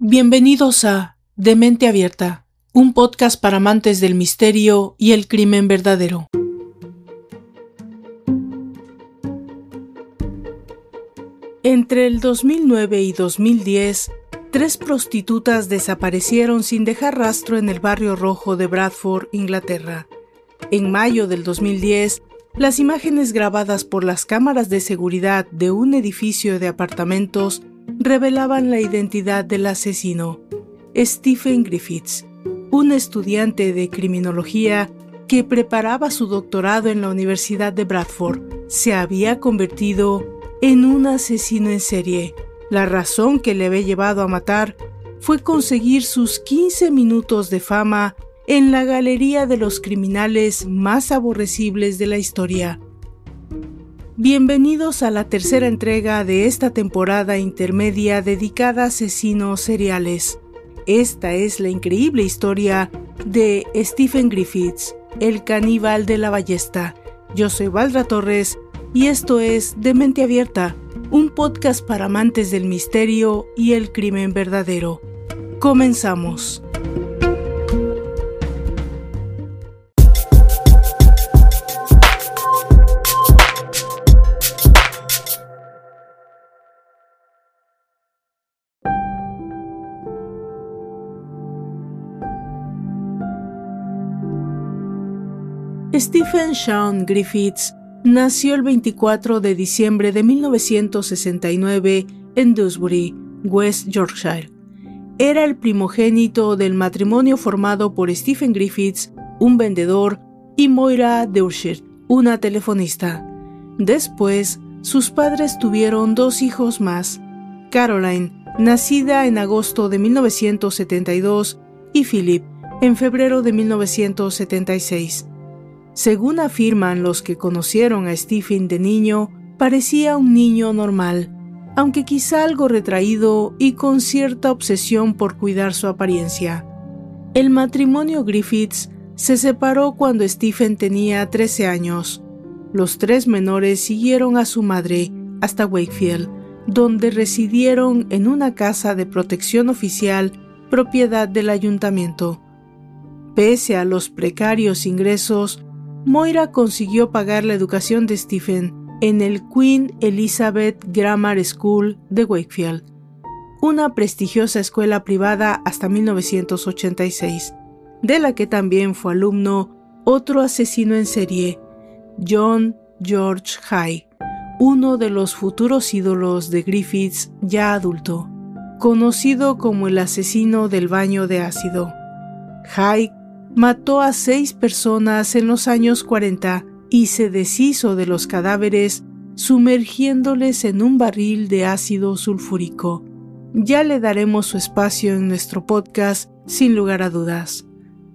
Bienvenidos a De Mente Abierta, un podcast para amantes del misterio y el crimen verdadero. Entre el 2009 y 2010, tres prostitutas desaparecieron sin dejar rastro en el barrio rojo de Bradford, Inglaterra. En mayo del 2010, las imágenes grabadas por las cámaras de seguridad de un edificio de apartamentos revelaban la identidad del asesino, Stephen Griffiths, un estudiante de criminología que preparaba su doctorado en la Universidad de Bradford. Se había convertido en un asesino en serie. La razón que le había llevado a matar fue conseguir sus 15 minutos de fama en la galería de los criminales más aborrecibles de la historia. Bienvenidos a la tercera entrega de esta temporada intermedia dedicada a asesinos seriales. Esta es la increíble historia de Stephen Griffiths, el caníbal de la ballesta. Yo soy Valdra Torres y esto es De Mente Abierta, un podcast para amantes del misterio y el crimen verdadero. Comenzamos. Stephen Sean Griffiths nació el 24 de diciembre de 1969 en Dewsbury, West Yorkshire. Era el primogénito del matrimonio formado por Stephen Griffiths, un vendedor, y Moira Dewshire, una telefonista. Después, sus padres tuvieron dos hijos más, Caroline, nacida en agosto de 1972, y Philip, en febrero de 1976. Según afirman los que conocieron a Stephen de niño, parecía un niño normal, aunque quizá algo retraído y con cierta obsesión por cuidar su apariencia. El matrimonio Griffiths se separó cuando Stephen tenía 13 años. Los tres menores siguieron a su madre hasta Wakefield, donde residieron en una casa de protección oficial propiedad del ayuntamiento. Pese a los precarios ingresos, Moira consiguió pagar la educación de Stephen en el Queen Elizabeth Grammar School de Wakefield, una prestigiosa escuela privada hasta 1986, de la que también fue alumno otro asesino en serie, John George High, uno de los futuros ídolos de Griffiths ya adulto, conocido como el asesino del baño de ácido. High mató a seis personas en los años 40 y se deshizo de los cadáveres sumergiéndoles en un barril de ácido sulfúrico. Ya le daremos su espacio en nuestro podcast sin lugar a dudas.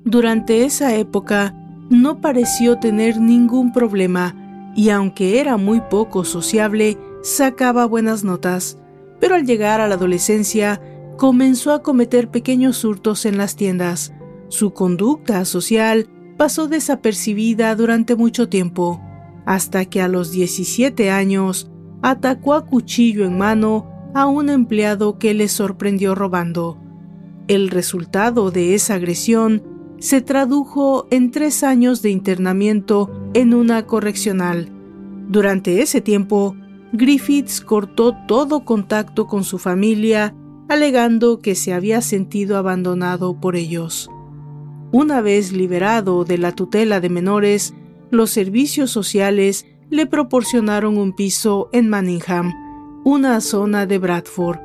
Durante esa época no pareció tener ningún problema y aunque era muy poco sociable, sacaba buenas notas, pero al llegar a la adolescencia comenzó a cometer pequeños hurtos en las tiendas, su conducta social pasó desapercibida durante mucho tiempo, hasta que a los 17 años atacó a cuchillo en mano a un empleado que le sorprendió robando. El resultado de esa agresión se tradujo en tres años de internamiento en una correccional. Durante ese tiempo, Griffiths cortó todo contacto con su familia, alegando que se había sentido abandonado por ellos. Una vez liberado de la tutela de menores, los servicios sociales le proporcionaron un piso en Manningham, una zona de Bradford,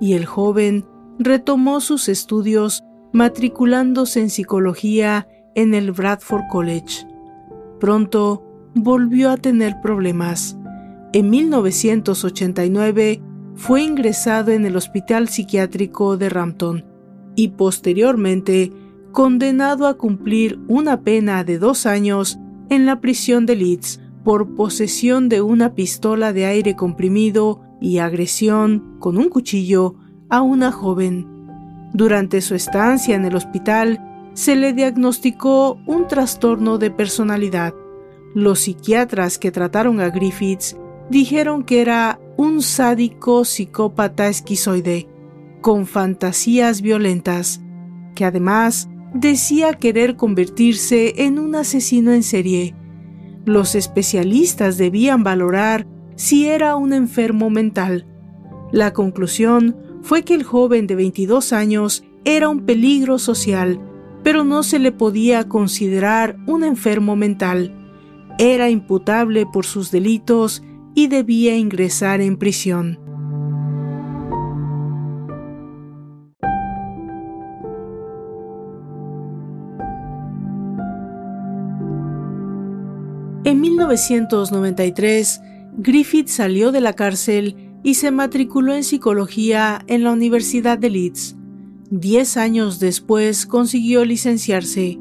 y el joven retomó sus estudios matriculándose en psicología en el Bradford College. Pronto volvió a tener problemas. En 1989 fue ingresado en el Hospital Psiquiátrico de Rampton y posteriormente condenado a cumplir una pena de dos años en la prisión de Leeds por posesión de una pistola de aire comprimido y agresión con un cuchillo a una joven. Durante su estancia en el hospital, se le diagnosticó un trastorno de personalidad. Los psiquiatras que trataron a Griffiths dijeron que era un sádico psicópata esquizoide. con fantasías violentas, que además decía querer convertirse en un asesino en serie. Los especialistas debían valorar si era un enfermo mental. La conclusión fue que el joven de 22 años era un peligro social, pero no se le podía considerar un enfermo mental. Era imputable por sus delitos y debía ingresar en prisión. 1993, Griffith salió de la cárcel y se matriculó en psicología en la Universidad de Leeds. Diez años después consiguió licenciarse.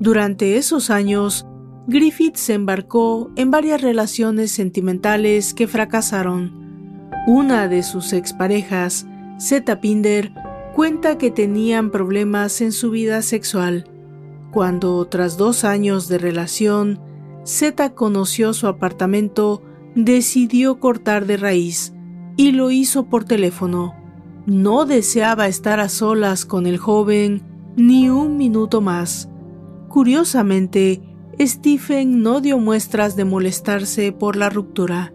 Durante esos años, Griffith se embarcó en varias relaciones sentimentales que fracasaron. Una de sus exparejas, Zeta Pinder, cuenta que tenían problemas en su vida sexual. Cuando, tras dos años de relación, Zeta conoció su apartamento, decidió cortar de raíz y lo hizo por teléfono. No deseaba estar a solas con el joven ni un minuto más. Curiosamente, Stephen no dio muestras de molestarse por la ruptura.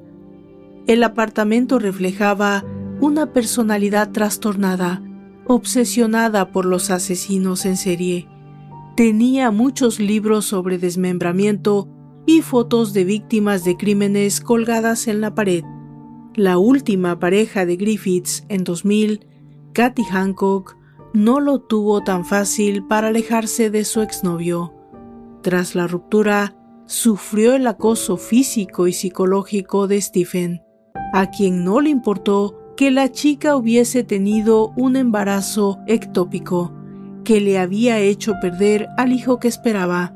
El apartamento reflejaba una personalidad trastornada, obsesionada por los asesinos en serie. Tenía muchos libros sobre desmembramiento y fotos de víctimas de crímenes colgadas en la pared. La última pareja de Griffiths en 2000, Kathy Hancock, no lo tuvo tan fácil para alejarse de su exnovio. Tras la ruptura, sufrió el acoso físico y psicológico de Stephen, a quien no le importó que la chica hubiese tenido un embarazo ectópico que le había hecho perder al hijo que esperaba.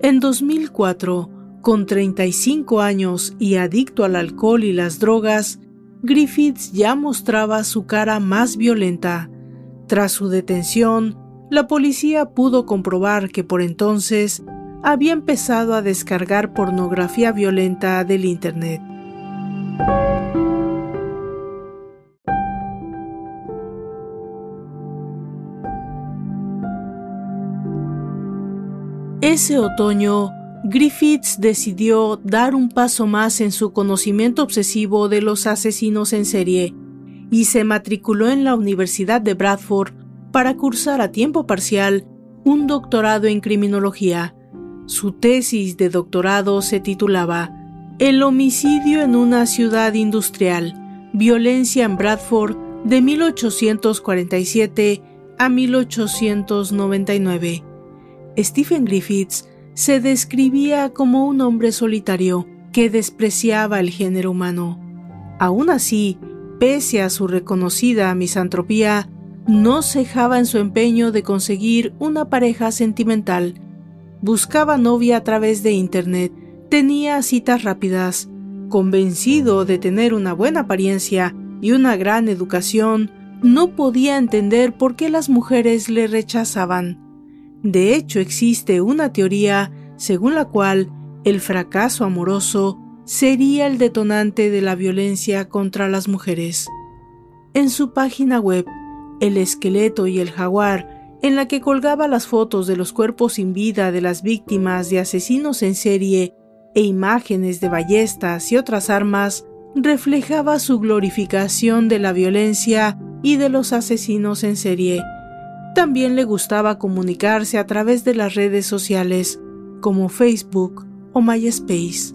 En 2004, con 35 años y adicto al alcohol y las drogas, Griffiths ya mostraba su cara más violenta. Tras su detención, la policía pudo comprobar que por entonces había empezado a descargar pornografía violenta del Internet. Ese otoño, Griffiths decidió dar un paso más en su conocimiento obsesivo de los asesinos en serie y se matriculó en la Universidad de Bradford para cursar a tiempo parcial un doctorado en criminología. Su tesis de doctorado se titulaba El homicidio en una ciudad industrial, violencia en Bradford de 1847 a 1899. Stephen Griffiths se describía como un hombre solitario que despreciaba el género humano. Aún así, pese a su reconocida misantropía, no cejaba en su empeño de conseguir una pareja sentimental. Buscaba novia a través de Internet, tenía citas rápidas. Convencido de tener una buena apariencia y una gran educación, no podía entender por qué las mujeres le rechazaban. De hecho, existe una teoría según la cual el fracaso amoroso sería el detonante de la violencia contra las mujeres. En su página web, El esqueleto y el jaguar, en la que colgaba las fotos de los cuerpos sin vida de las víctimas de asesinos en serie e imágenes de ballestas y otras armas, reflejaba su glorificación de la violencia y de los asesinos en serie también le gustaba comunicarse a través de las redes sociales como Facebook o MySpace.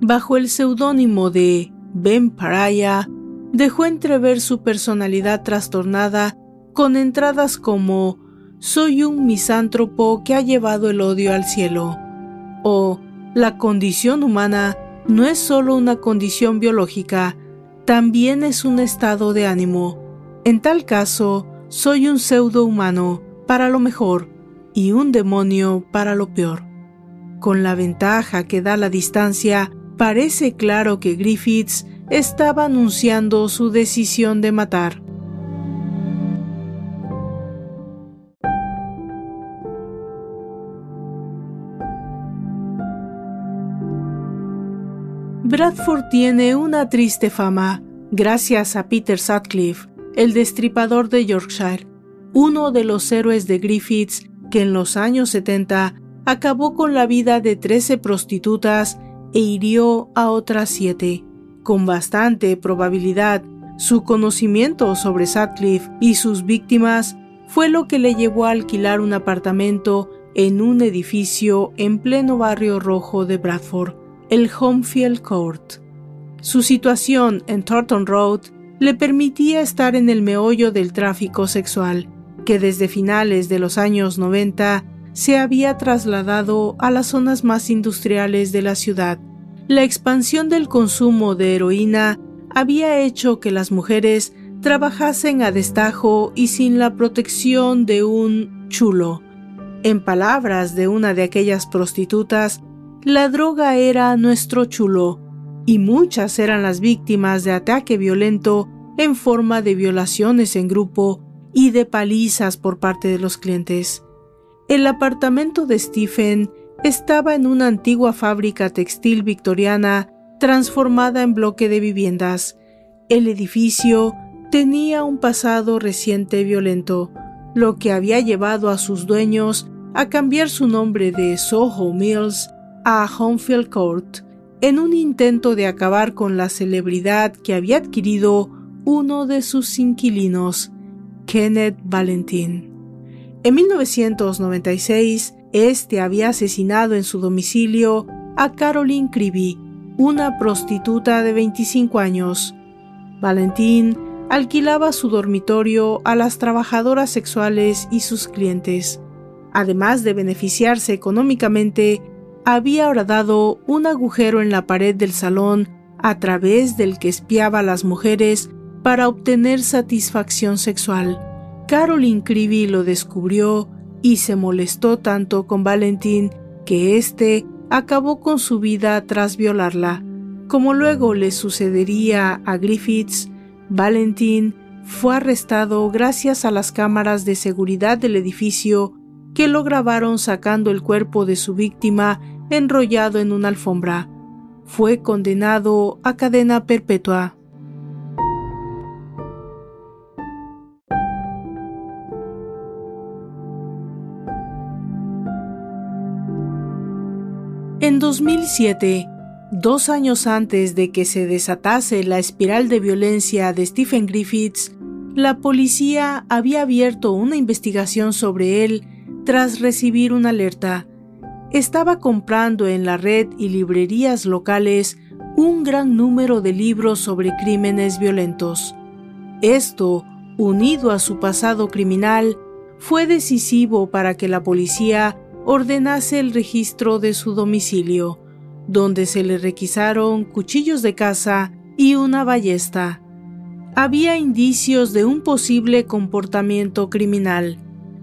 Bajo el seudónimo de Ben Paraya, dejó entrever su personalidad trastornada con entradas como Soy un misántropo que ha llevado el odio al cielo o La condición humana no es solo una condición biológica, también es un estado de ánimo. En tal caso, soy un pseudo humano para lo mejor y un demonio para lo peor. Con la ventaja que da la distancia, parece claro que Griffiths estaba anunciando su decisión de matar. Bradford tiene una triste fama gracias a Peter Sutcliffe, el destripador de Yorkshire, uno de los héroes de Griffiths que en los años 70 acabó con la vida de 13 prostitutas e hirió a otras siete. Con bastante probabilidad, su conocimiento sobre Sutcliffe y sus víctimas fue lo que le llevó a alquilar un apartamento en un edificio en pleno barrio rojo de Bradford, el Homefield Court. Su situación en Thornton Road le permitía estar en el meollo del tráfico sexual, que desde finales de los años 90 se había trasladado a las zonas más industriales de la ciudad. La expansión del consumo de heroína había hecho que las mujeres trabajasen a destajo y sin la protección de un chulo. En palabras de una de aquellas prostitutas, la droga era nuestro chulo, y muchas eran las víctimas de ataque violento en forma de violaciones en grupo y de palizas por parte de los clientes. El apartamento de Stephen estaba en una antigua fábrica textil victoriana transformada en bloque de viviendas. El edificio tenía un pasado reciente violento, lo que había llevado a sus dueños a cambiar su nombre de Soho Mills a Homefield Court, en un intento de acabar con la celebridad que había adquirido uno de sus inquilinos, Kenneth Valentin. En 1996, este había asesinado en su domicilio a Caroline Creevy, una prostituta de 25 años. Valentín alquilaba su dormitorio a las trabajadoras sexuales y sus clientes. Además de beneficiarse económicamente, había horadado un agujero en la pared del salón a través del que espiaba a las mujeres para obtener satisfacción sexual. Caroline Creevy lo descubrió y se molestó tanto con Valentín que éste acabó con su vida tras violarla. Como luego le sucedería a Griffiths, Valentín fue arrestado gracias a las cámaras de seguridad del edificio que lo grabaron sacando el cuerpo de su víctima enrollado en una alfombra. Fue condenado a cadena perpetua. En 2007, dos años antes de que se desatase la espiral de violencia de Stephen Griffiths, la policía había abierto una investigación sobre él tras recibir una alerta. Estaba comprando en la red y librerías locales un gran número de libros sobre crímenes violentos. Esto, unido a su pasado criminal, fue decisivo para que la policía ordenase el registro de su domicilio, donde se le requisaron cuchillos de caza y una ballesta. Había indicios de un posible comportamiento criminal,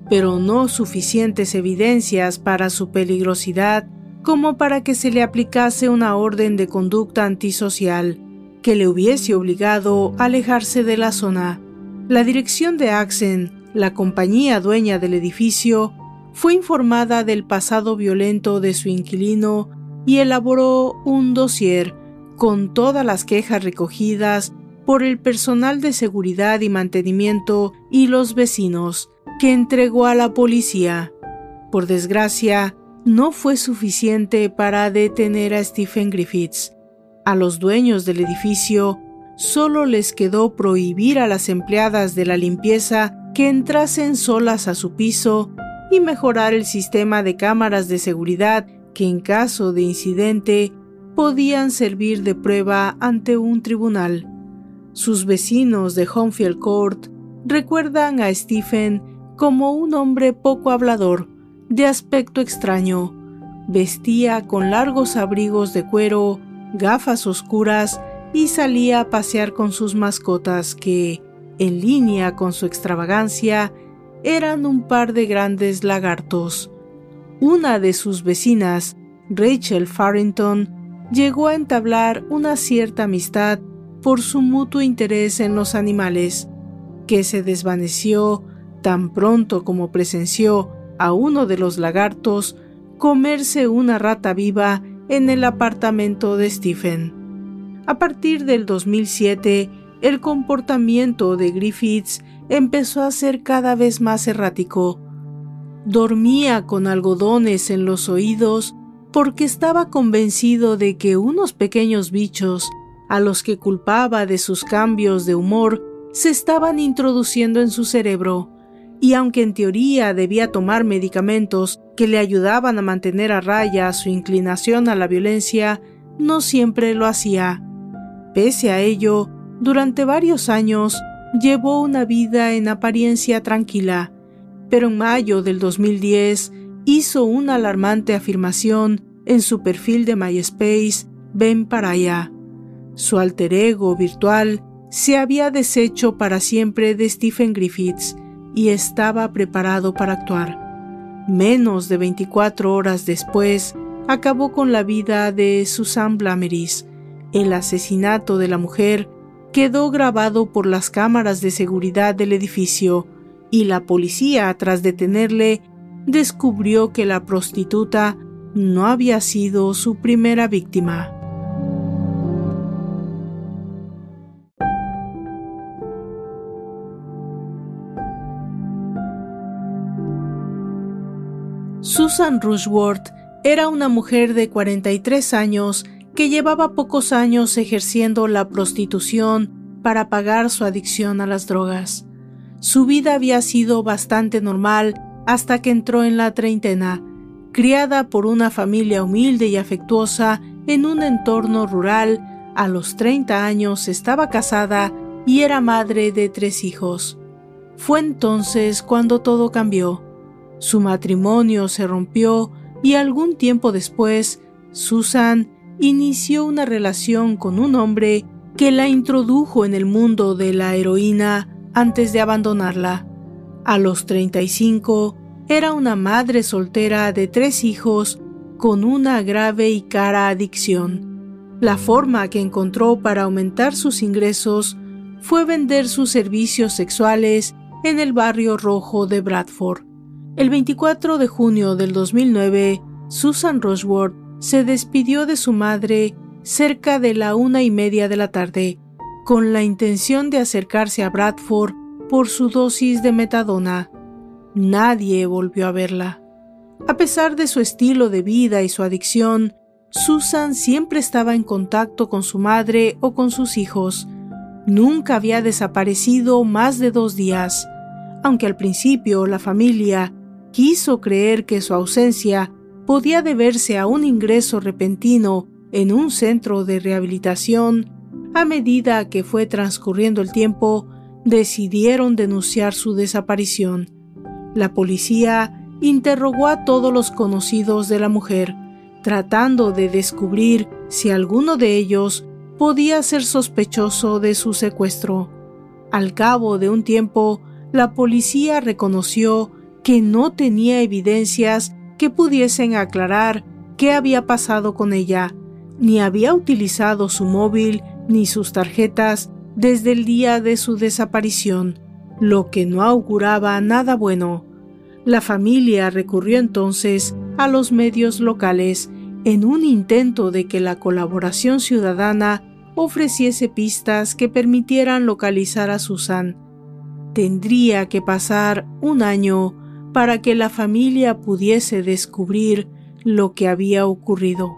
pero no suficientes evidencias para su peligrosidad como para que se le aplicase una orden de conducta antisocial que le hubiese obligado a alejarse de la zona. La dirección de Axen, la compañía dueña del edificio, fue informada del pasado violento de su inquilino y elaboró un dossier con todas las quejas recogidas por el personal de seguridad y mantenimiento y los vecinos, que entregó a la policía. Por desgracia, no fue suficiente para detener a Stephen Griffiths. A los dueños del edificio solo les quedó prohibir a las empleadas de la limpieza que entrasen solas a su piso y mejorar el sistema de cámaras de seguridad que en caso de incidente podían servir de prueba ante un tribunal. Sus vecinos de Homefield Court recuerdan a Stephen como un hombre poco hablador, de aspecto extraño. Vestía con largos abrigos de cuero, gafas oscuras y salía a pasear con sus mascotas que, en línea con su extravagancia, eran un par de grandes lagartos. Una de sus vecinas, Rachel Farrington, llegó a entablar una cierta amistad por su mutuo interés en los animales, que se desvaneció tan pronto como presenció a uno de los lagartos comerse una rata viva en el apartamento de Stephen. A partir del 2007, el comportamiento de Griffiths empezó a ser cada vez más errático. Dormía con algodones en los oídos porque estaba convencido de que unos pequeños bichos, a los que culpaba de sus cambios de humor, se estaban introduciendo en su cerebro, y aunque en teoría debía tomar medicamentos que le ayudaban a mantener a raya su inclinación a la violencia, no siempre lo hacía. Pese a ello, durante varios años llevó una vida en apariencia tranquila, pero en mayo del 2010 hizo una alarmante afirmación en su perfil de MySpace, Ven para allá. Su alter ego virtual se había deshecho para siempre de Stephen Griffiths y estaba preparado para actuar. Menos de 24 horas después, acabó con la vida de Susan Blameris. El asesinato de la mujer quedó grabado por las cámaras de seguridad del edificio y la policía, tras detenerle, descubrió que la prostituta no había sido su primera víctima. Susan Rushworth era una mujer de 43 años que llevaba pocos años ejerciendo la prostitución para pagar su adicción a las drogas. Su vida había sido bastante normal hasta que entró en la treintena, criada por una familia humilde y afectuosa en un entorno rural, a los 30 años estaba casada y era madre de tres hijos. Fue entonces cuando todo cambió. Su matrimonio se rompió y algún tiempo después, Susan inició una relación con un hombre que la introdujo en el mundo de la heroína antes de abandonarla. A los 35, era una madre soltera de tres hijos con una grave y cara adicción. La forma que encontró para aumentar sus ingresos fue vender sus servicios sexuales en el barrio rojo de Bradford. El 24 de junio del 2009, Susan Rushworth se despidió de su madre cerca de la una y media de la tarde, con la intención de acercarse a Bradford por su dosis de metadona. Nadie volvió a verla. A pesar de su estilo de vida y su adicción, Susan siempre estaba en contacto con su madre o con sus hijos. Nunca había desaparecido más de dos días, aunque al principio la familia quiso creer que su ausencia podía deberse a un ingreso repentino en un centro de rehabilitación, a medida que fue transcurriendo el tiempo, decidieron denunciar su desaparición. La policía interrogó a todos los conocidos de la mujer, tratando de descubrir si alguno de ellos podía ser sospechoso de su secuestro. Al cabo de un tiempo, la policía reconoció que no tenía evidencias que pudiesen aclarar qué había pasado con ella, ni había utilizado su móvil ni sus tarjetas desde el día de su desaparición, lo que no auguraba nada bueno. La familia recurrió entonces a los medios locales en un intento de que la colaboración ciudadana ofreciese pistas que permitieran localizar a Susan. Tendría que pasar un año para que la familia pudiese descubrir lo que había ocurrido.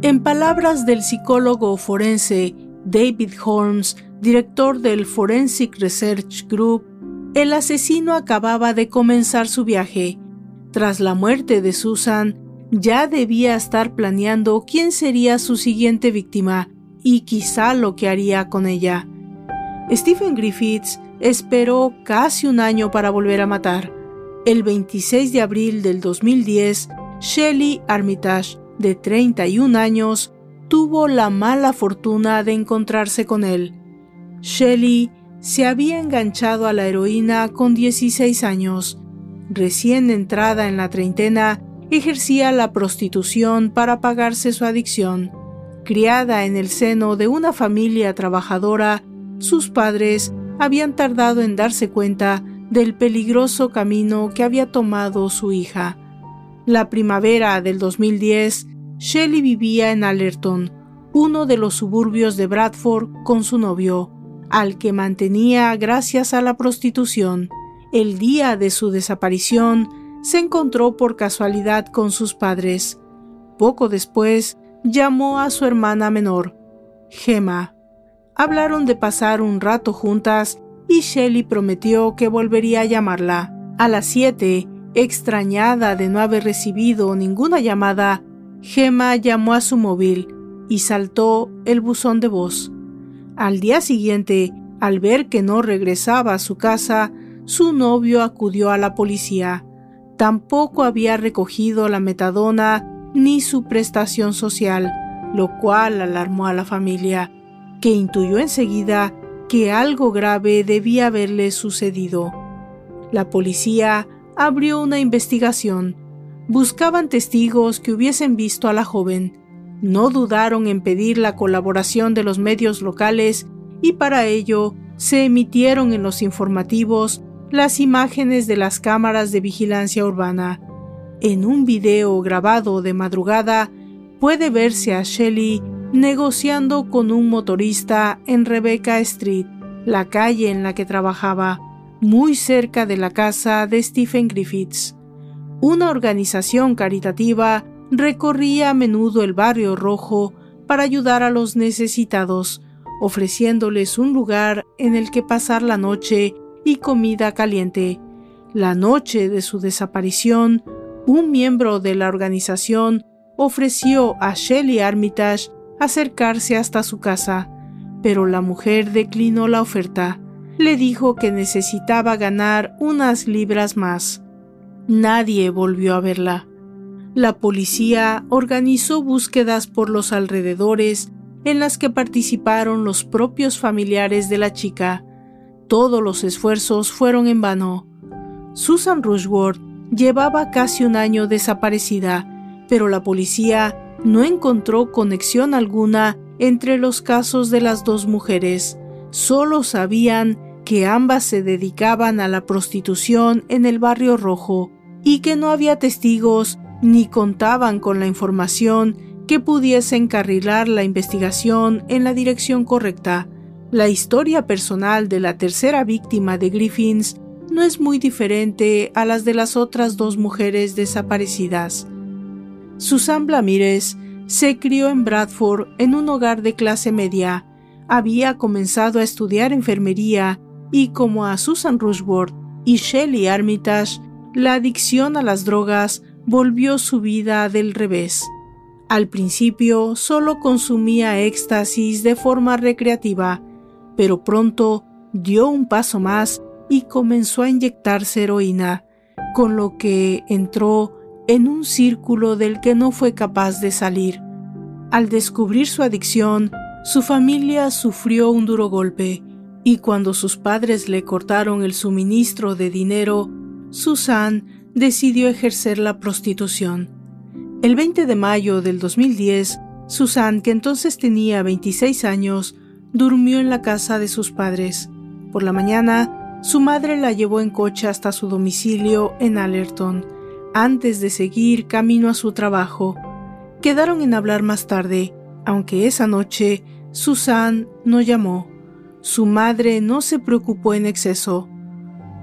En palabras del psicólogo forense David Holmes, director del Forensic Research Group, el asesino acababa de comenzar su viaje. Tras la muerte de Susan, ya debía estar planeando quién sería su siguiente víctima y quizá lo que haría con ella. Stephen Griffiths esperó casi un año para volver a matar. El 26 de abril del 2010, Shelley Armitage, de 31 años, tuvo la mala fortuna de encontrarse con él. Shelley se había enganchado a la heroína con 16 años. Recién entrada en la treintena, ejercía la prostitución para pagarse su adicción. Criada en el seno de una familia trabajadora, sus padres habían tardado en darse cuenta del peligroso camino que había tomado su hija. La primavera del 2010, Shelley vivía en Allerton, uno de los suburbios de Bradford, con su novio, al que mantenía gracias a la prostitución. El día de su desaparición, se encontró por casualidad con sus padres. Poco después, llamó a su hermana menor, Gemma. Hablaron de pasar un rato juntas y Shelley prometió que volvería a llamarla. A las siete, extrañada de no haber recibido ninguna llamada, Gemma llamó a su móvil y saltó el buzón de voz. Al día siguiente, al ver que no regresaba a su casa, su novio acudió a la policía. Tampoco había recogido la metadona ni su prestación social, lo cual alarmó a la familia, que intuyó enseguida que algo grave debía haberle sucedido. La policía abrió una investigación. Buscaban testigos que hubiesen visto a la joven no dudaron en pedir la colaboración de los medios locales y para ello se emitieron en los informativos las imágenes de las cámaras de vigilancia urbana. En un video grabado de madrugada puede verse a Shelley negociando con un motorista en Rebecca Street, la calle en la que trabajaba, muy cerca de la casa de Stephen Griffiths. Una organización caritativa recorría a menudo el barrio rojo para ayudar a los necesitados, ofreciéndoles un lugar en el que pasar la noche y comida caliente. La noche de su desaparición, un miembro de la organización ofreció a Shelley Armitage acercarse hasta su casa, pero la mujer declinó la oferta. Le dijo que necesitaba ganar unas libras más. Nadie volvió a verla. La policía organizó búsquedas por los alrededores en las que participaron los propios familiares de la chica. Todos los esfuerzos fueron en vano. Susan Rushworth llevaba casi un año desaparecida, pero la policía no encontró conexión alguna entre los casos de las dos mujeres. Solo sabían que ambas se dedicaban a la prostitución en el barrio rojo y que no había testigos ni contaban con la información que pudiese encarrilar la investigación en la dirección correcta. La historia personal de la tercera víctima de Griffins no es muy diferente a las de las otras dos mujeres desaparecidas. Susan Blamires se crió en Bradford en un hogar de clase media. Había comenzado a estudiar enfermería y como a Susan Rushworth y Shelley Armitage, la adicción a las drogas volvió su vida del revés. Al principio solo consumía éxtasis de forma recreativa, pero pronto dio un paso más y comenzó a inyectarse heroína, con lo que entró en un círculo del que no fue capaz de salir. Al descubrir su adicción, su familia sufrió un duro golpe, y cuando sus padres le cortaron el suministro de dinero, Susan decidió ejercer la prostitución. El 20 de mayo del 2010, Susan, que entonces tenía 26 años, durmió en la casa de sus padres. Por la mañana, su madre la llevó en coche hasta su domicilio en Allerton, antes de seguir camino a su trabajo. Quedaron en hablar más tarde, aunque esa noche Susan no llamó. Su madre no se preocupó en exceso.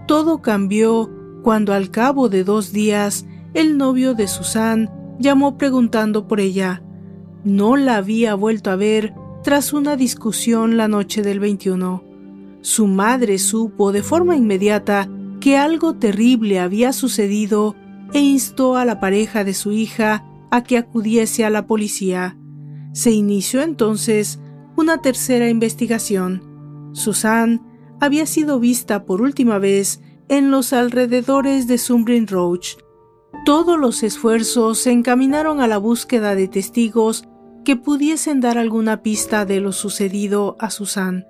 Todo cambió cuando al cabo de dos días el novio de Susan llamó preguntando por ella. No la había vuelto a ver tras una discusión la noche del 21. Su madre supo de forma inmediata que algo terrible había sucedido e instó a la pareja de su hija a que acudiese a la policía. Se inició entonces una tercera investigación. Susan había sido vista por última vez en los alrededores de Sumbrin Roach. Todos los esfuerzos se encaminaron a la búsqueda de testigos que pudiesen dar alguna pista de lo sucedido a Susan.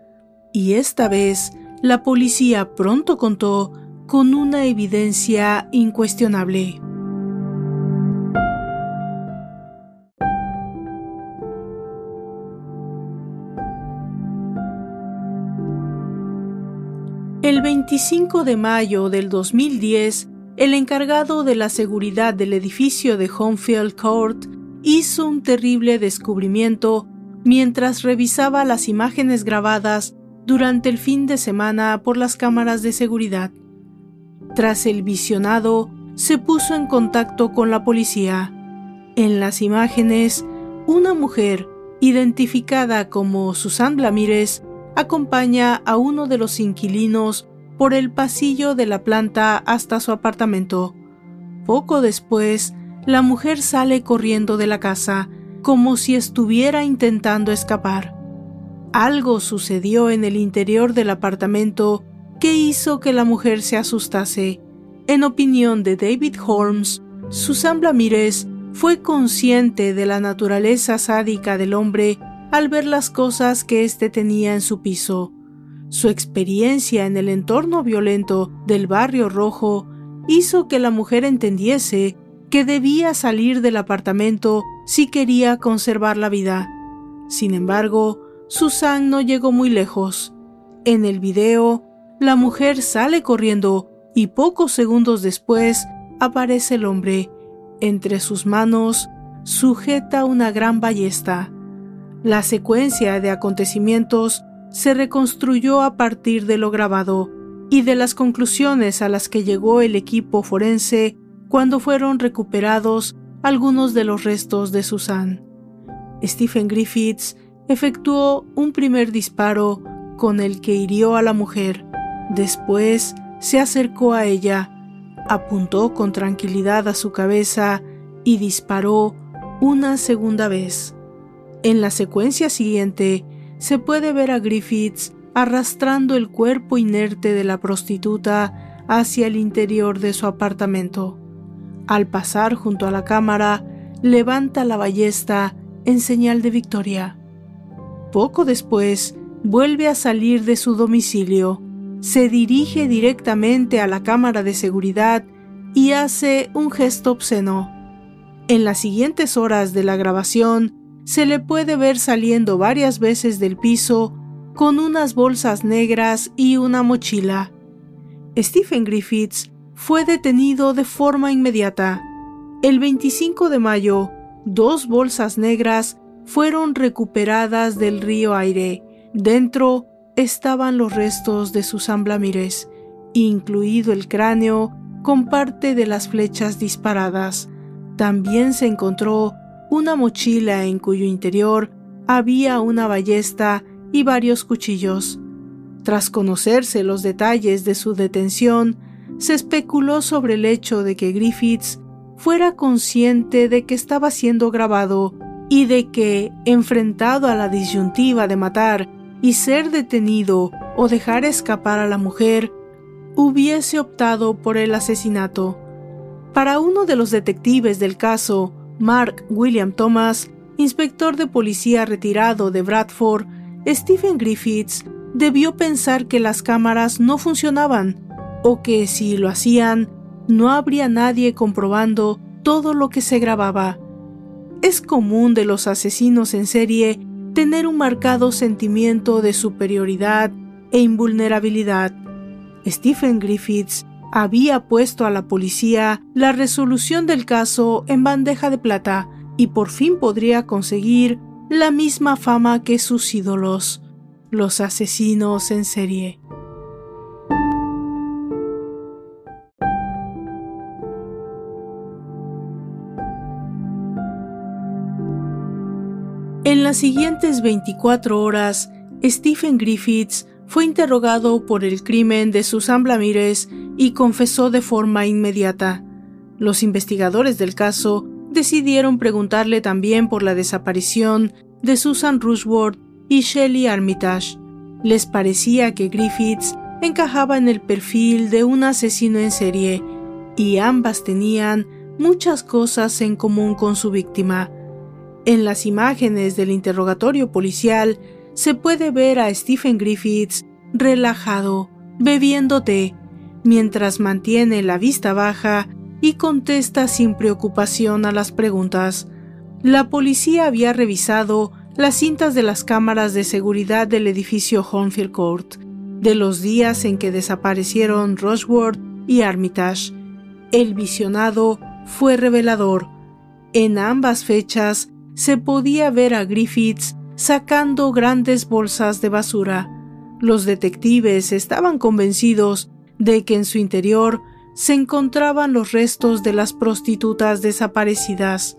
Y esta vez, la policía pronto contó con una evidencia incuestionable. El 25 de mayo del 2010, el encargado de la seguridad del edificio de Homefield Court hizo un terrible descubrimiento mientras revisaba las imágenes grabadas durante el fin de semana por las cámaras de seguridad. Tras el visionado, se puso en contacto con la policía. En las imágenes, una mujer, identificada como Susan Blamírez, acompaña a uno de los inquilinos por el pasillo de la planta hasta su apartamento. Poco después, la mujer sale corriendo de la casa, como si estuviera intentando escapar. Algo sucedió en el interior del apartamento que hizo que la mujer se asustase. En opinión de David Holmes, Susan Blamírez fue consciente de la naturaleza sádica del hombre al ver las cosas que éste tenía en su piso. Su experiencia en el entorno violento del barrio rojo hizo que la mujer entendiese que debía salir del apartamento si quería conservar la vida. Sin embargo, Susan no llegó muy lejos. En el video, la mujer sale corriendo y pocos segundos después aparece el hombre. Entre sus manos sujeta una gran ballesta. La secuencia de acontecimientos se reconstruyó a partir de lo grabado y de las conclusiones a las que llegó el equipo forense cuando fueron recuperados algunos de los restos de Susan. Stephen Griffiths efectuó un primer disparo con el que hirió a la mujer. Después se acercó a ella, apuntó con tranquilidad a su cabeza y disparó una segunda vez. En la secuencia siguiente se puede ver a Griffiths arrastrando el cuerpo inerte de la prostituta hacia el interior de su apartamento. Al pasar junto a la cámara, levanta la ballesta en señal de victoria. Poco después, vuelve a salir de su domicilio, se dirige directamente a la cámara de seguridad y hace un gesto obsceno. En las siguientes horas de la grabación, se le puede ver saliendo varias veces del piso con unas bolsas negras y una mochila. Stephen Griffiths fue detenido de forma inmediata. El 25 de mayo, dos bolsas negras fueron recuperadas del río Aire. Dentro estaban los restos de Susan Blamírez, incluido el cráneo con parte de las flechas disparadas. También se encontró una mochila en cuyo interior había una ballesta y varios cuchillos. Tras conocerse los detalles de su detención, se especuló sobre el hecho de que Griffiths fuera consciente de que estaba siendo grabado y de que, enfrentado a la disyuntiva de matar y ser detenido o dejar escapar a la mujer, hubiese optado por el asesinato. Para uno de los detectives del caso, Mark William Thomas, inspector de policía retirado de Bradford, Stephen Griffiths debió pensar que las cámaras no funcionaban o que si lo hacían, no habría nadie comprobando todo lo que se grababa. Es común de los asesinos en serie tener un marcado sentimiento de superioridad e invulnerabilidad. Stephen Griffiths había puesto a la policía la resolución del caso en bandeja de plata y por fin podría conseguir la misma fama que sus ídolos, los asesinos en serie. Las siguientes 24 horas, Stephen Griffiths fue interrogado por el crimen de Susan Blamírez y confesó de forma inmediata. Los investigadores del caso decidieron preguntarle también por la desaparición de Susan Rushworth y Shelley Armitage. Les parecía que Griffiths encajaba en el perfil de un asesino en serie y ambas tenían muchas cosas en común con su víctima. En las imágenes del interrogatorio policial se puede ver a Stephen Griffiths relajado, bebiendo té, mientras mantiene la vista baja y contesta sin preocupación a las preguntas. La policía había revisado las cintas de las cámaras de seguridad del edificio Hornfield Court de los días en que desaparecieron Roseworth y Armitage. El visionado fue revelador. En ambas fechas se podía ver a Griffiths sacando grandes bolsas de basura. Los detectives estaban convencidos de que en su interior se encontraban los restos de las prostitutas desaparecidas.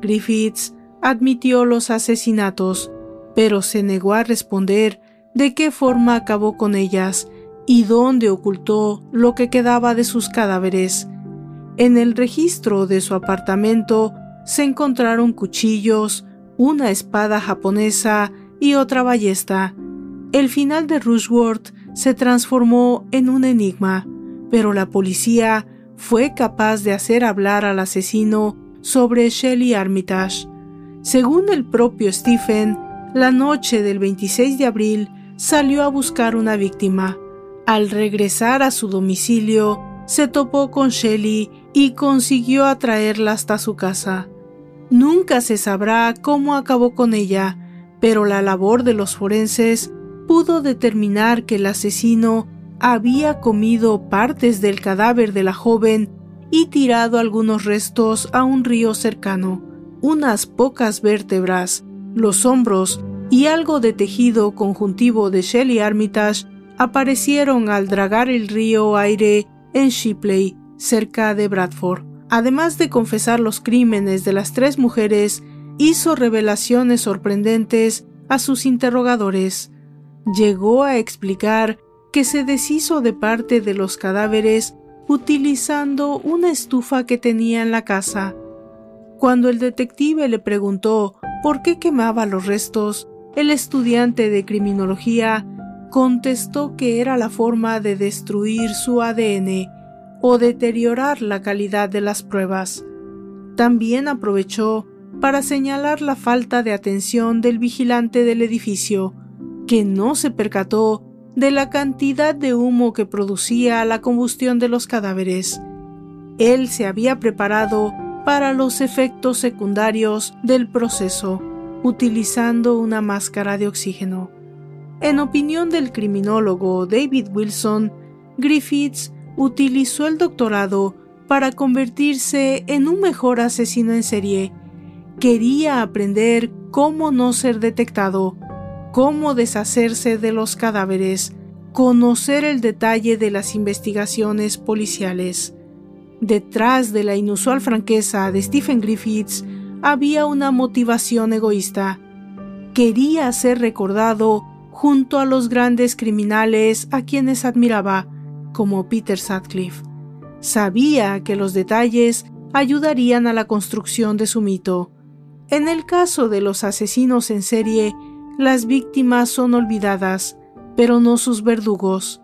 Griffiths admitió los asesinatos, pero se negó a responder de qué forma acabó con ellas y dónde ocultó lo que quedaba de sus cadáveres. En el registro de su apartamento se encontraron cuchillos, una espada japonesa y otra ballesta. El final de Rushworth se transformó en un enigma, pero la policía fue capaz de hacer hablar al asesino sobre Shelley Armitage. Según el propio Stephen, la noche del 26 de abril salió a buscar una víctima. Al regresar a su domicilio, se topó con Shelley y consiguió atraerla hasta su casa. Nunca se sabrá cómo acabó con ella, pero la labor de los forenses pudo determinar que el asesino había comido partes del cadáver de la joven y tirado algunos restos a un río cercano, unas pocas vértebras, los hombros y algo de tejido conjuntivo de Shelley Armitage aparecieron al dragar el río Aire en Shipley, cerca de Bradford. Además de confesar los crímenes de las tres mujeres, hizo revelaciones sorprendentes a sus interrogadores. Llegó a explicar que se deshizo de parte de los cadáveres utilizando una estufa que tenía en la casa. Cuando el detective le preguntó por qué quemaba los restos, el estudiante de criminología contestó que era la forma de destruir su ADN o deteriorar la calidad de las pruebas. También aprovechó para señalar la falta de atención del vigilante del edificio, que no se percató de la cantidad de humo que producía la combustión de los cadáveres. Él se había preparado para los efectos secundarios del proceso utilizando una máscara de oxígeno. En opinión del criminólogo David Wilson, Griffiths utilizó el doctorado para convertirse en un mejor asesino en serie. Quería aprender cómo no ser detectado, cómo deshacerse de los cadáveres, conocer el detalle de las investigaciones policiales. Detrás de la inusual franqueza de Stephen Griffiths había una motivación egoísta. Quería ser recordado junto a los grandes criminales a quienes admiraba, como Peter Sutcliffe. Sabía que los detalles ayudarían a la construcción de su mito. En el caso de los asesinos en serie, las víctimas son olvidadas, pero no sus verdugos.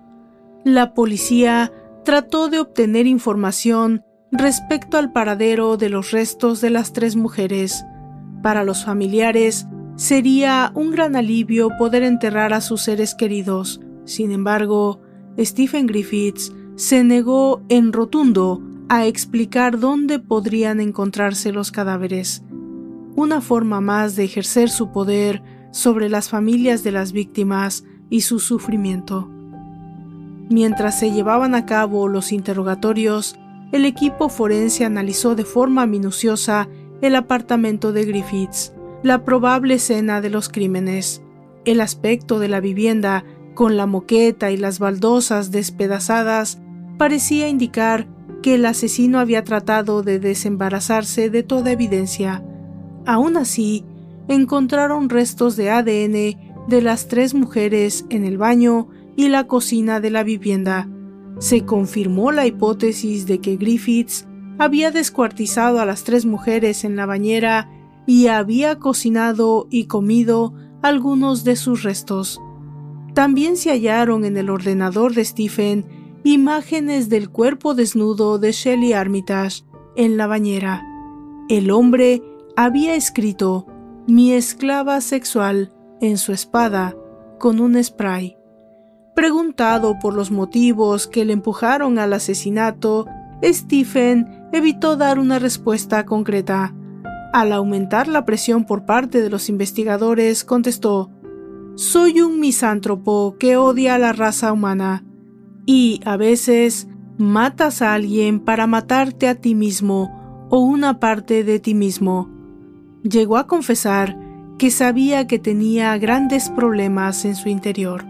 La policía trató de obtener información respecto al paradero de los restos de las tres mujeres. Para los familiares sería un gran alivio poder enterrar a sus seres queridos. Sin embargo, Stephen Griffiths se negó en rotundo a explicar dónde podrían encontrarse los cadáveres. Una forma más de ejercer su poder sobre las familias de las víctimas y su sufrimiento. Mientras se llevaban a cabo los interrogatorios, el equipo forense analizó de forma minuciosa el apartamento de Griffiths, la probable escena de los crímenes, el aspecto de la vivienda con la moqueta y las baldosas despedazadas parecía indicar que el asesino había tratado de desembarazarse de toda evidencia. Aún así, encontraron restos de ADN de las tres mujeres en el baño y la cocina de la vivienda, se confirmó la hipótesis de que Griffiths había descuartizado a las tres mujeres en la bañera y había cocinado y comido algunos de sus restos. También se hallaron en el ordenador de Stephen imágenes del cuerpo desnudo de Shelley Armitage en la bañera. El hombre había escrito mi esclava sexual en su espada con un spray. Preguntado por los motivos que le empujaron al asesinato, Stephen evitó dar una respuesta concreta. Al aumentar la presión por parte de los investigadores, contestó, soy un misántropo que odia a la raza humana y a veces matas a alguien para matarte a ti mismo o una parte de ti mismo. Llegó a confesar que sabía que tenía grandes problemas en su interior.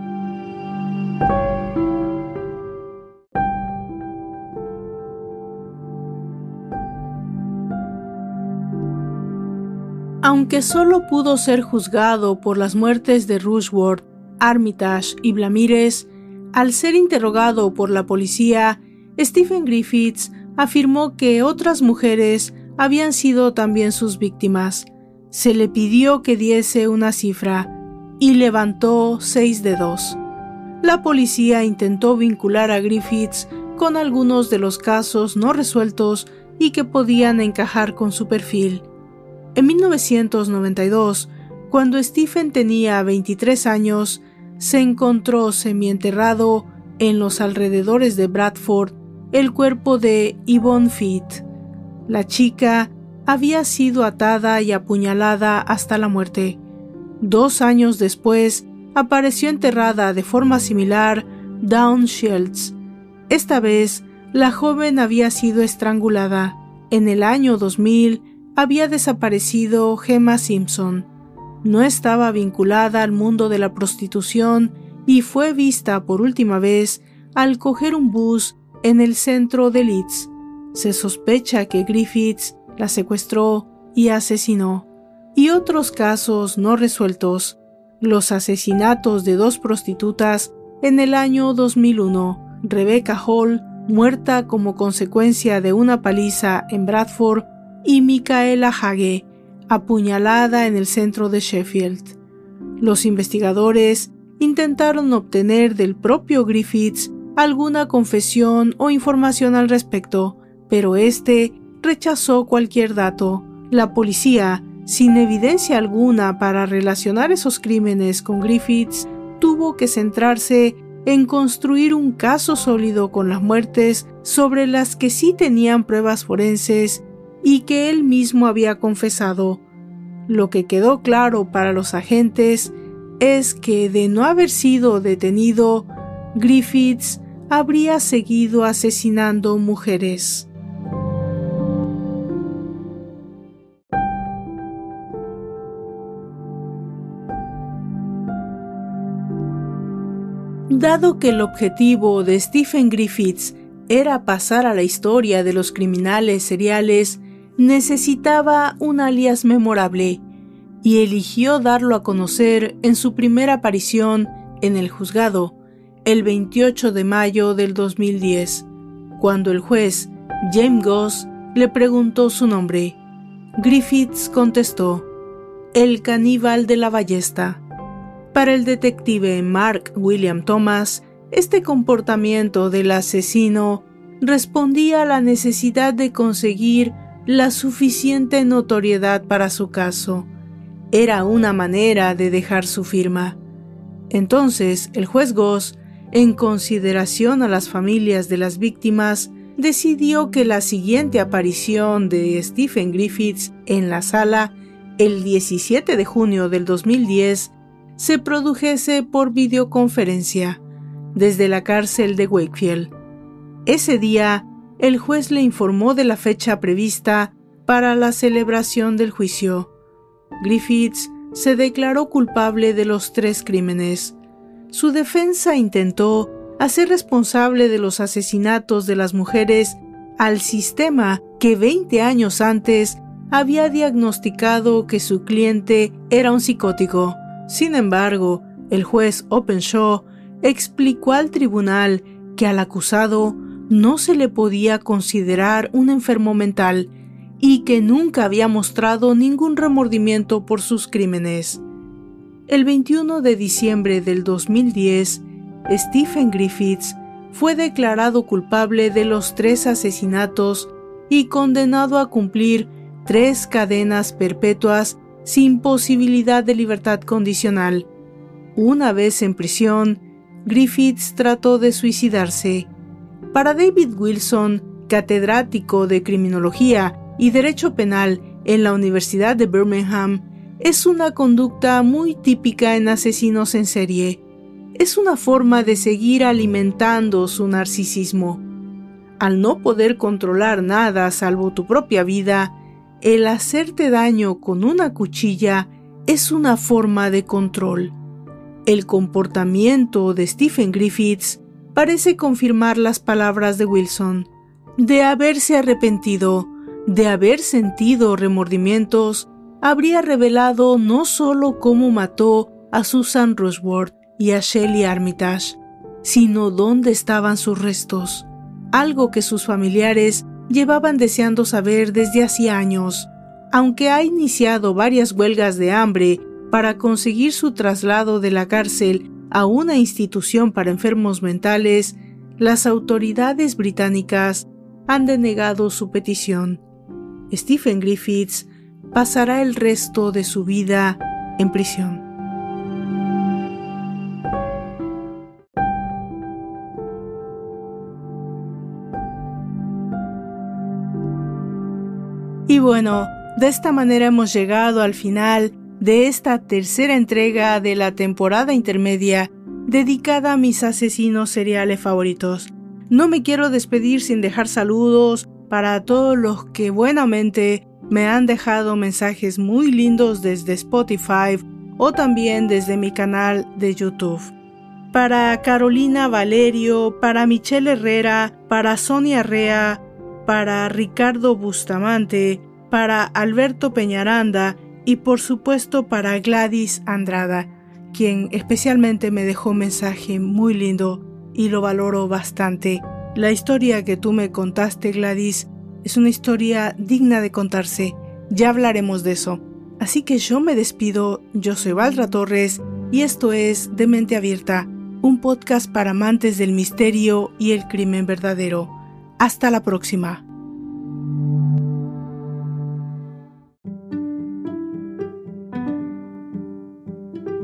Aunque solo pudo ser juzgado por las muertes de Rushworth, Armitage y Blamires, al ser interrogado por la policía, Stephen Griffiths afirmó que otras mujeres habían sido también sus víctimas. Se le pidió que diese una cifra y levantó seis dedos. La policía intentó vincular a Griffiths con algunos de los casos no resueltos y que podían encajar con su perfil. En 1992, cuando Stephen tenía 23 años, se encontró semienterrado en los alrededores de Bradford el cuerpo de Yvonne Fitz. La chica había sido atada y apuñalada hasta la muerte. Dos años después, apareció enterrada de forma similar Dawn Shields. Esta vez, la joven había sido estrangulada. En el año 2000, había desaparecido Gemma Simpson. No estaba vinculada al mundo de la prostitución y fue vista por última vez al coger un bus en el centro de Leeds. Se sospecha que Griffiths la secuestró y asesinó. Y otros casos no resueltos. Los asesinatos de dos prostitutas en el año 2001. Rebecca Hall, muerta como consecuencia de una paliza en Bradford, y Micaela Hage, apuñalada en el centro de Sheffield. Los investigadores intentaron obtener del propio Griffiths alguna confesión o información al respecto, pero este rechazó cualquier dato. La policía, sin evidencia alguna para relacionar esos crímenes con Griffiths, tuvo que centrarse en construir un caso sólido con las muertes sobre las que sí tenían pruebas forenses y que él mismo había confesado. Lo que quedó claro para los agentes es que de no haber sido detenido, Griffiths habría seguido asesinando mujeres. Dado que el objetivo de Stephen Griffiths era pasar a la historia de los criminales seriales, necesitaba un alias memorable y eligió darlo a conocer en su primera aparición en el juzgado, el 28 de mayo del 2010, cuando el juez James Goss le preguntó su nombre. Griffiths contestó, el caníbal de la ballesta. Para el detective Mark William Thomas, este comportamiento del asesino respondía a la necesidad de conseguir la suficiente notoriedad para su caso. Era una manera de dejar su firma. Entonces el juez Goss, en consideración a las familias de las víctimas, decidió que la siguiente aparición de Stephen Griffiths en la sala, el 17 de junio del 2010, se produjese por videoconferencia desde la cárcel de Wakefield. Ese día, el juez le informó de la fecha prevista para la celebración del juicio. Griffiths se declaró culpable de los tres crímenes. Su defensa intentó hacer responsable de los asesinatos de las mujeres al sistema que 20 años antes había diagnosticado que su cliente era un psicótico. Sin embargo, el juez Openshaw explicó al tribunal que al acusado no se le podía considerar un enfermo mental y que nunca había mostrado ningún remordimiento por sus crímenes. El 21 de diciembre del 2010, Stephen Griffiths fue declarado culpable de los tres asesinatos y condenado a cumplir tres cadenas perpetuas sin posibilidad de libertad condicional. Una vez en prisión, Griffiths trató de suicidarse. Para David Wilson, catedrático de Criminología y Derecho Penal en la Universidad de Birmingham, es una conducta muy típica en asesinos en serie. Es una forma de seguir alimentando su narcisismo. Al no poder controlar nada salvo tu propia vida, el hacerte daño con una cuchilla es una forma de control. El comportamiento de Stephen Griffiths parece confirmar las palabras de Wilson. De haberse arrepentido, de haber sentido remordimientos, habría revelado no solo cómo mató a Susan Rushworth y a Shelley Armitage, sino dónde estaban sus restos, algo que sus familiares llevaban deseando saber desde hacía años. Aunque ha iniciado varias huelgas de hambre para conseguir su traslado de la cárcel a una institución para enfermos mentales, las autoridades británicas han denegado su petición. Stephen Griffiths pasará el resto de su vida en prisión. Y bueno, de esta manera hemos llegado al final de esta tercera entrega de la temporada intermedia dedicada a mis asesinos seriales favoritos. No me quiero despedir sin dejar saludos para todos los que buenamente me han dejado mensajes muy lindos desde Spotify o también desde mi canal de YouTube. Para Carolina Valerio, para Michelle Herrera, para Sonia Rea, para Ricardo Bustamante, para Alberto Peñaranda y por supuesto para Gladys Andrada, quien especialmente me dejó un mensaje muy lindo y lo valoro bastante. La historia que tú me contaste, Gladys, es una historia digna de contarse. Ya hablaremos de eso. Así que yo me despido, yo soy Valdra Torres y esto es De Mente Abierta, un podcast para amantes del misterio y el crimen verdadero. Hasta la próxima.